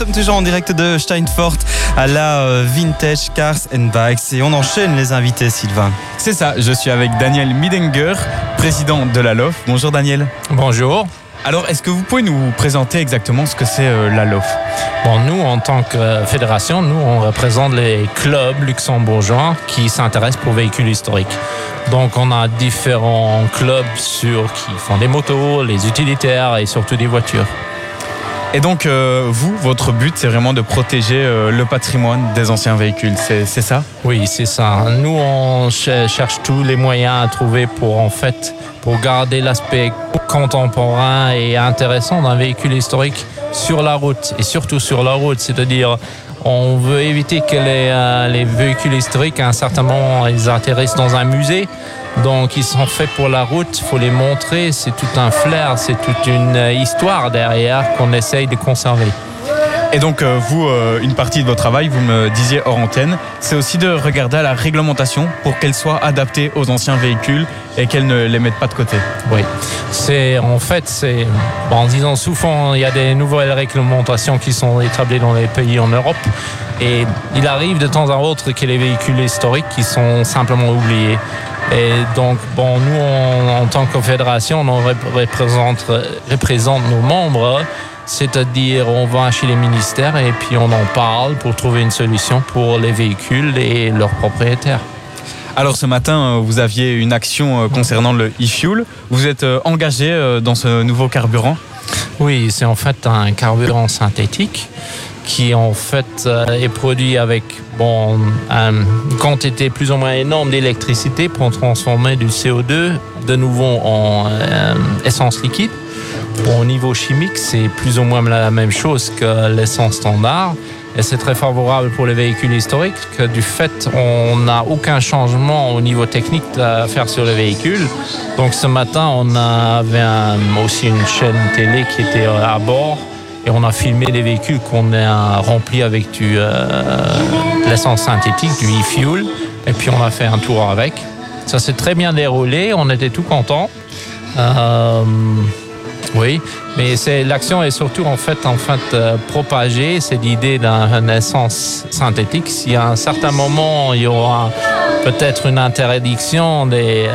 Nous sommes toujours en direct de Steinfort à la euh, Vintage Cars and Bikes et on enchaîne les invités Sylvain. C'est ça, je suis avec Daniel Midenger, président de la LOF. Bonjour Daniel. Bonjour. Alors est-ce que vous pouvez nous présenter exactement ce que c'est euh, la LOF? Bon, nous, en tant que euh, fédération, nous, on représente les clubs luxembourgeois qui s'intéressent pour véhicules historiques. Donc, on a différents clubs sur, qui font des motos, les utilitaires et surtout des voitures. Et donc euh, vous, votre but c'est vraiment de protéger euh, le patrimoine des anciens véhicules, c'est ça? Oui, c'est ça. Nous, on ch- cherche tous les moyens à trouver pour, en fait, pour garder l'aspect contemporain et intéressant d'un véhicule historique sur la route et surtout sur la route. C'est-à-dire, on veut éviter que les, euh, les véhicules historiques, à un certain moment, ils atterrissent dans un musée. Donc, ils sont faits pour la route, il faut les montrer. C'est tout un flair, c'est toute une euh, histoire derrière qu'on essaye de conserver. Et donc euh, vous, euh, une partie de votre travail, vous me disiez hors antenne, c'est aussi de regarder à la réglementation pour qu'elle soit adaptée aux anciens véhicules et qu'elle ne les mette pas de côté. Oui, c'est en fait, c'est bon, en disant souvent, il y a des nouvelles réglementations qui sont établies dans les pays en Europe, et il arrive de temps à autre que les véhicules historiques qui sont simplement oubliés. Et donc, bon, nous, on- en tant que fédération, on rep- représente, représente nos membres, c'est-à-dire on va chez les ministères et puis on en parle pour trouver une solution pour les véhicules et leurs propriétaires. Alors ce matin, euh, vous aviez une action euh, concernant le e-fuel. Vous êtes euh, engagé dans ce nouveau carburant? Oui, c'est en fait un carburant synthétique qui en fait euh, est produit avec bon, une quantité plus ou moins énorme d'électricité pour transformer du CO2 de nouveau en euh, essence liquide. Au niveau chimique, c'est plus ou moins la même chose que l'essence standard. Et c'est très favorable pour les véhicules historiques que du fait on n'a aucun changement au niveau technique à faire sur les véhicules. Donc ce matin, on avait aussi une chaîne télé qui était à bord et on a filmé des véhicules qu'on a remplis avec du euh, de l'essence synthétique, du e-fuel. Et puis on a fait un tour avec. Ça s'est très bien déroulé, on était tout contents. Euh, oui, mais l'action est surtout en fait en fait euh, propagée. C'est l'idée d'une essence synthétique. Si à un certain moment il y aura peut-être une interdiction des,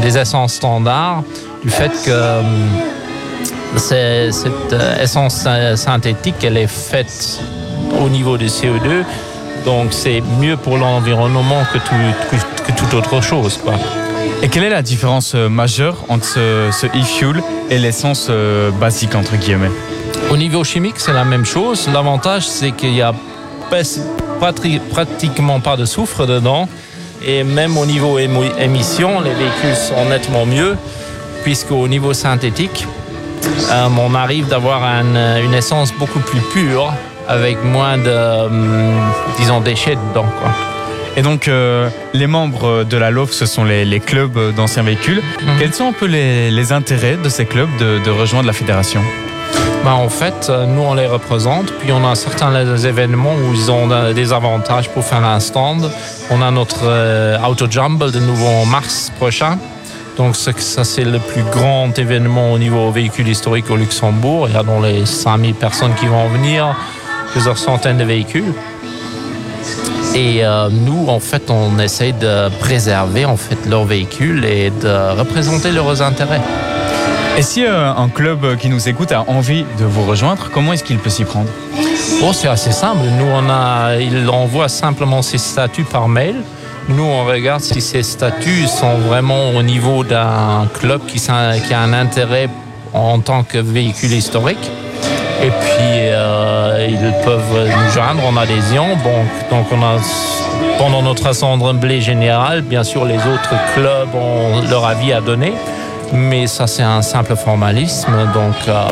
des essences standards, du fait que cette euh, essence euh, synthétique, elle est faite au niveau du CO2. Donc c'est mieux pour l'environnement que, tout, que, que toute autre chose. Quoi. Et quelle est la différence euh, majeure entre ce, ce e-fuel et l'essence euh, basique entre guillemets? Au niveau chimique, c'est la même chose. L'avantage, c'est qu'il y a pratiquement pas de soufre dedans. Et même au niveau émo- émission, les véhicules sont nettement mieux, puisqu'au niveau synthétique, euh, on arrive d'avoir un- une essence beaucoup plus pure, avec moins de, hum, disons, déchets dedans. Quoi. Et donc euh, les membres de la LOF, ce sont les, les clubs d'anciens véhicules. Mhm. Quels sont un peu les, les intérêts de ces clubs de, de rejoindre la fédération? Ben, en fait, euh, nous, on les représente. Puis, on a certains événements où ils ont euh, des avantages pour faire un stand. On a notre euh, Auto Jumble de nouveau en mars prochain. Donc, ça, ça, c'est le plus grand événement au niveau véhicule historique au Luxembourg. Il y a dans les 5000 personnes qui vont venir, plusieurs centaines de véhicules. Et euh, nous, en fait, on essaye de préserver en fait leurs véhicules et de représenter leurs intérêts. Et si euh, un club qui nous écoute a envie de vous rejoindre, comment est-ce qu'il peut s'y prendre? Bon, c'est assez simple. Nous, on a, il envoie simplement ses statuts par mail. Nous, on regarde si ces statuts sont vraiment au niveau d'un club qui, a un intérêt en tant que véhicule historique. Et puis, euh, ils peuvent nous joindre en adhésion. Donc, pendant notre assemblée générale, bien sûr, les autres clubs ont leur avis à donner. Mais ça, c'est un simple formalisme. Donc, euh,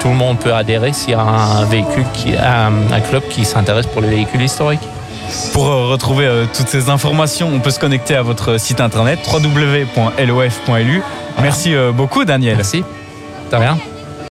tout le monde peut adhérer s'il y a un, un club qui s'intéresse pour les véhicules historiques. Pour euh, retrouver euh, toutes ces informations, on peut se connecter à votre site internet www.lof.lu. Merci euh, beaucoup Daniel. Merci. De rien.